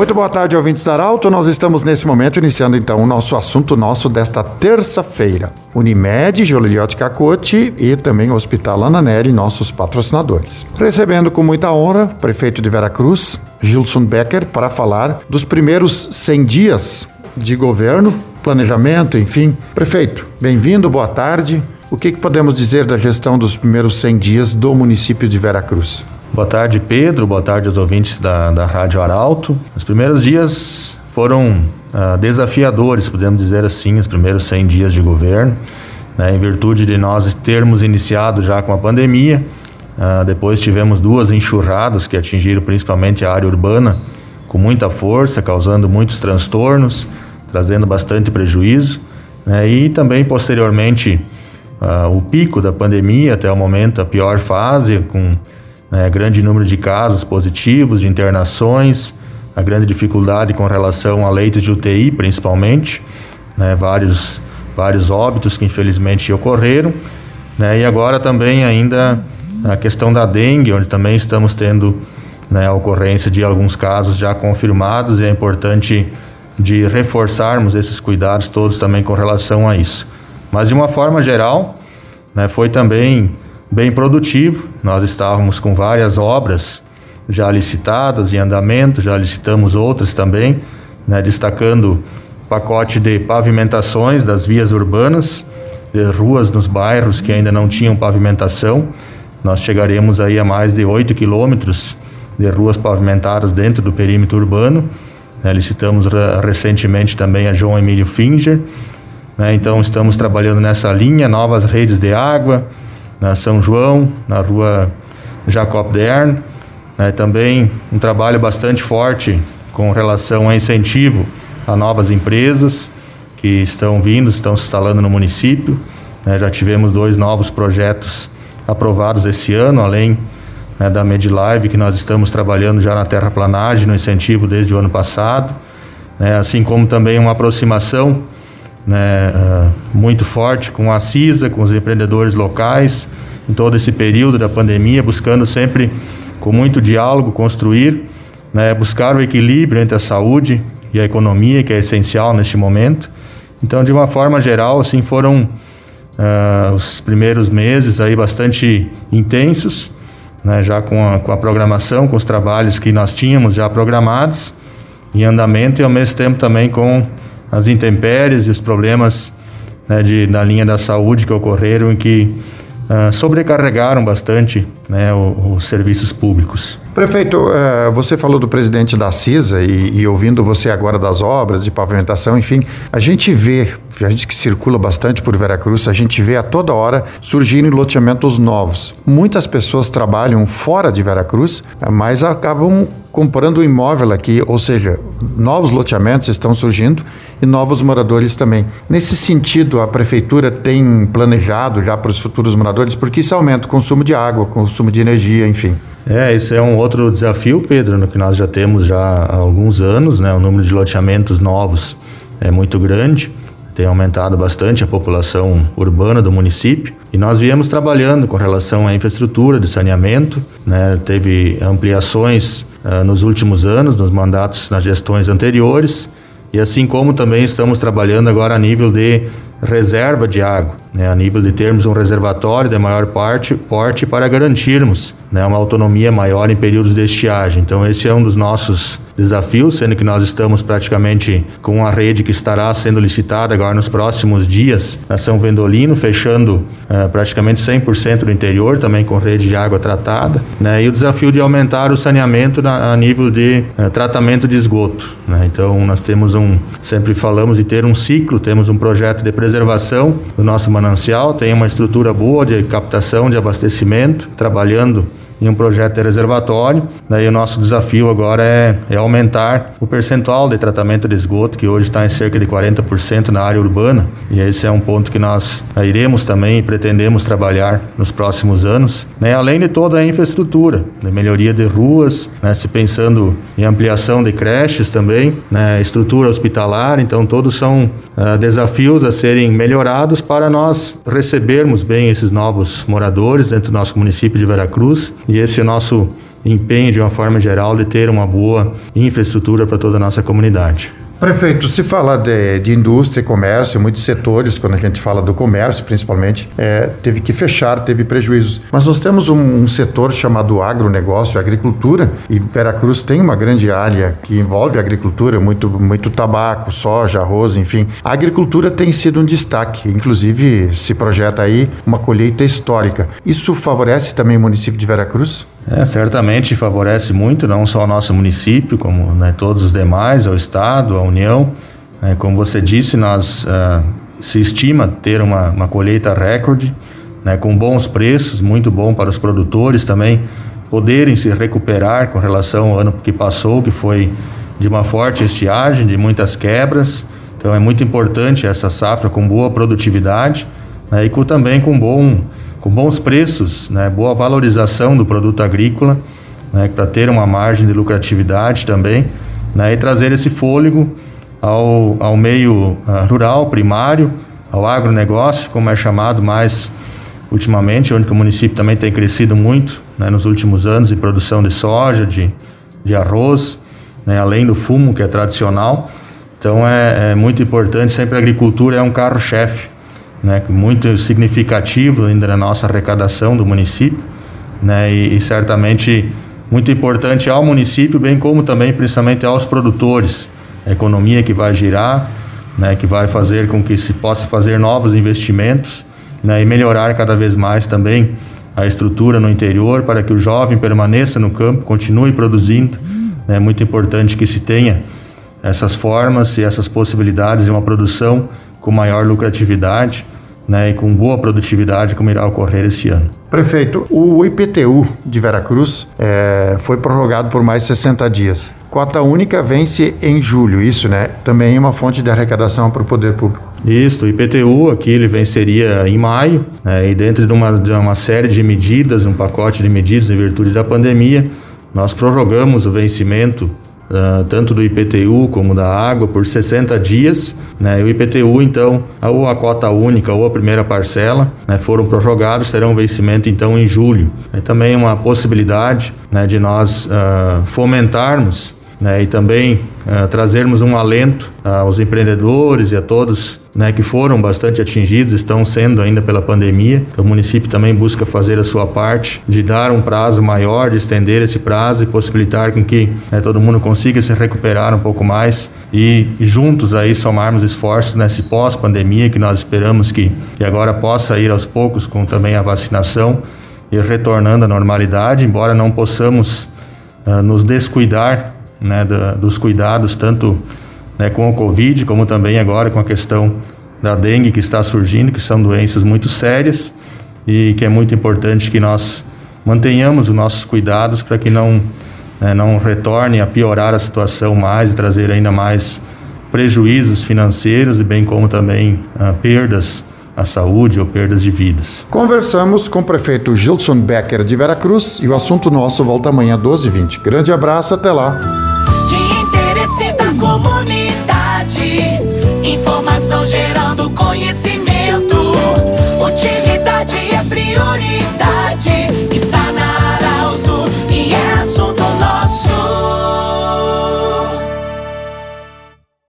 Muito boa tarde, ouvintes da Arauto. Nós estamos nesse momento iniciando então o nosso assunto nosso desta terça-feira. Unimed, Joliliote Cacote e também o Hospital Ana Nery, nossos patrocinadores. Recebendo com muita honra o prefeito de Veracruz, Gilson Becker, para falar dos primeiros 100 dias de governo, planejamento, enfim. Prefeito, bem-vindo, boa tarde. O que, que podemos dizer da gestão dos primeiros 100 dias do município de Veracruz? Boa tarde, Pedro. Boa tarde aos ouvintes da, da Rádio Arauto. Os primeiros dias foram uh, desafiadores, podemos dizer assim, os primeiros 100 dias de governo, né, em virtude de nós termos iniciado já com a pandemia. Uh, depois tivemos duas enxurradas que atingiram principalmente a área urbana com muita força, causando muitos transtornos, trazendo bastante prejuízo. Né, e também, posteriormente, uh, o pico da pandemia, até o momento, a pior fase, com né, grande número de casos positivos, de internações, a grande dificuldade com relação a leitos de UTI, principalmente, né, vários, vários óbitos que infelizmente ocorreram, né, e agora também ainda a questão da dengue, onde também estamos tendo né, a ocorrência de alguns casos já confirmados, e é importante de reforçarmos esses cuidados todos também com relação a isso. Mas de uma forma geral, né, foi também bem produtivo. Nós estávamos com várias obras já licitadas em andamento, já licitamos outras também, né, destacando pacote de pavimentações das vias urbanas, de ruas nos bairros que ainda não tinham pavimentação. Nós chegaremos aí a mais de 8 quilômetros de ruas pavimentadas dentro do perímetro urbano. Né, licitamos recentemente também a João Emílio Finger. Né, então estamos trabalhando nessa linha, novas redes de água, na São João, na rua Jacob Dern. Né, também um trabalho bastante forte com relação a incentivo a novas empresas que estão vindo, estão se instalando no município. Né, já tivemos dois novos projetos aprovados esse ano, além né, da MedLive, que nós estamos trabalhando já na terraplanagem, no incentivo desde o ano passado. Né, assim como também uma aproximação né, uh, muito forte com a CISA, com os empreendedores locais, em todo esse período da pandemia, buscando sempre, com muito diálogo, construir, né, buscar o equilíbrio entre a saúde e a economia, que é essencial neste momento. Então, de uma forma geral, assim, foram uh, os primeiros meses aí bastante intensos, né, já com a, com a programação, com os trabalhos que nós tínhamos já programados em andamento e ao mesmo tempo também com as intempéries e os problemas né, de, na linha da saúde que ocorreram e que uh, sobrecarregaram bastante né, os, os serviços públicos. Prefeito, uh, você falou do presidente da CISA e, e, ouvindo você agora das obras de pavimentação, enfim, a gente vê, a gente que circula bastante por Veracruz, a gente vê a toda hora surgindo loteamentos novos. Muitas pessoas trabalham fora de Veracruz, mas acabam comprando imóvel aqui, ou seja, novos loteamentos estão surgindo e novos moradores também. Nesse sentido, a prefeitura tem planejado já para os futuros moradores, porque isso aumenta o consumo de água, consumo de energia, enfim. É, esse é um outro desafio, Pedro, no que nós já temos já há alguns anos, né? O número de loteamentos novos é muito grande tem aumentado bastante a população urbana do município e nós viemos trabalhando com relação à infraestrutura de saneamento, né? teve ampliações uh, nos últimos anos, nos mandatos nas gestões anteriores e assim como também estamos trabalhando agora a nível de reserva de água, né, a nível de termos um reservatório de maior parte, porte para garantirmos né, uma autonomia maior em períodos de estiagem. Então esse é um dos nossos desafios, sendo que nós estamos praticamente com a rede que estará sendo licitada agora nos próximos dias na São Vendolino, fechando uh, praticamente 100% do interior, também com rede de água tratada, né, e o desafio de aumentar o saneamento na, a nível de uh, tratamento de esgoto. Né. Então nós temos um, sempre falamos de ter um ciclo, temos um projeto de preservação do nosso manancial, tem uma estrutura boa de captação de abastecimento, trabalhando em um projeto de reservatório. Daí o nosso desafio agora é, é aumentar o percentual de tratamento de esgoto, que hoje está em cerca de 40% na área urbana. E esse é um ponto que nós iremos também e pretendemos trabalhar nos próximos anos, né? além de toda a infraestrutura, de melhoria de ruas, né? se pensando em ampliação de creches também, né? estrutura hospitalar. Então, todos são uh, desafios a serem melhorados para nós recebermos bem esses novos moradores dentro do nosso município de Veracruz e esse nosso empenho de uma forma geral de ter uma boa infraestrutura para toda a nossa comunidade. Prefeito, se fala de, de, indústria e comércio, muitos setores, quando a gente fala do comércio principalmente, é, teve que fechar, teve prejuízos. Mas nós temos um, um, setor chamado agronegócio, agricultura, e Veracruz tem uma grande área que envolve agricultura, muito, muito tabaco, soja, arroz, enfim. A agricultura tem sido um destaque, inclusive se projeta aí uma colheita histórica. Isso favorece também o município de Veracruz? É, certamente favorece muito, não só o nosso município, como né, todos os demais, ao Estado, à União. É, como você disse, nós uh, se estima ter uma, uma colheita recorde, né, com bons preços, muito bom para os produtores também poderem se recuperar com relação ao ano que passou, que foi de uma forte estiagem, de muitas quebras. Então é muito importante essa safra com boa produtividade né, e com, também com bom com bons preços, né, boa valorização do produto agrícola, né, para ter uma margem de lucratividade também, né, e trazer esse fôlego ao, ao meio uh, rural, primário, ao agronegócio, como é chamado mais ultimamente, onde o município também tem crescido muito né, nos últimos anos em produção de soja, de, de arroz, né, além do fumo que é tradicional. Então é, é muito importante, sempre a agricultura é um carro-chefe né, muito significativo ainda na nossa arrecadação do município, né, e, e, certamente muito importante ao município, bem como também principalmente aos produtores, a economia que vai girar, né, que vai fazer com que se possa fazer novos investimentos, né, e melhorar cada vez mais também a estrutura no interior para que o jovem permaneça no campo, continue produzindo. É muito importante que se tenha essas formas e essas possibilidades de uma produção com maior lucratividade né, e com boa produtividade, como irá ocorrer esse ano. Prefeito, o IPTU de Veracruz é, foi prorrogado por mais 60 dias. Cota única vence em julho, isso, né? Também é uma fonte de arrecadação para o poder público. Isso, o IPTU aqui ele venceria em maio, né, e dentro de uma, de uma série de medidas, um pacote de medidas em virtude da pandemia, nós prorrogamos o vencimento uh, tanto do IPTU como da água, por 60 dias. Né? E o IPTU, então, ou a cota única ou a primeira parcela, né, foram prorrogados, terão vencimento, então, em julho. É também uma possibilidade né, de nós uh, fomentarmos né, e também uh, trazermos um alento aos empreendedores e a todos né, que foram bastante atingidos, estão sendo ainda pela pandemia. Então, o município também busca fazer a sua parte de dar um prazo maior, de estender esse prazo e possibilitar com que né, todo mundo consiga se recuperar um pouco mais e, e juntos aí somarmos esforços nesse pós-pandemia que nós esperamos que, que agora possa ir aos poucos com também a vacinação e retornando à normalidade, embora não possamos uh, nos descuidar né, da, dos cuidados, tanto né, com o Covid, como também agora com a questão da dengue que está surgindo, que são doenças muito sérias e que é muito importante que nós mantenhamos os nossos cuidados para que não, né, não retorne a piorar a situação mais e trazer ainda mais prejuízos financeiros e bem como também ah, perdas à saúde ou perdas de vidas. Conversamos com o prefeito Gilson Becker de Veracruz e o assunto nosso volta amanhã 12h20. Grande abraço, até lá comunidade. Informação gerando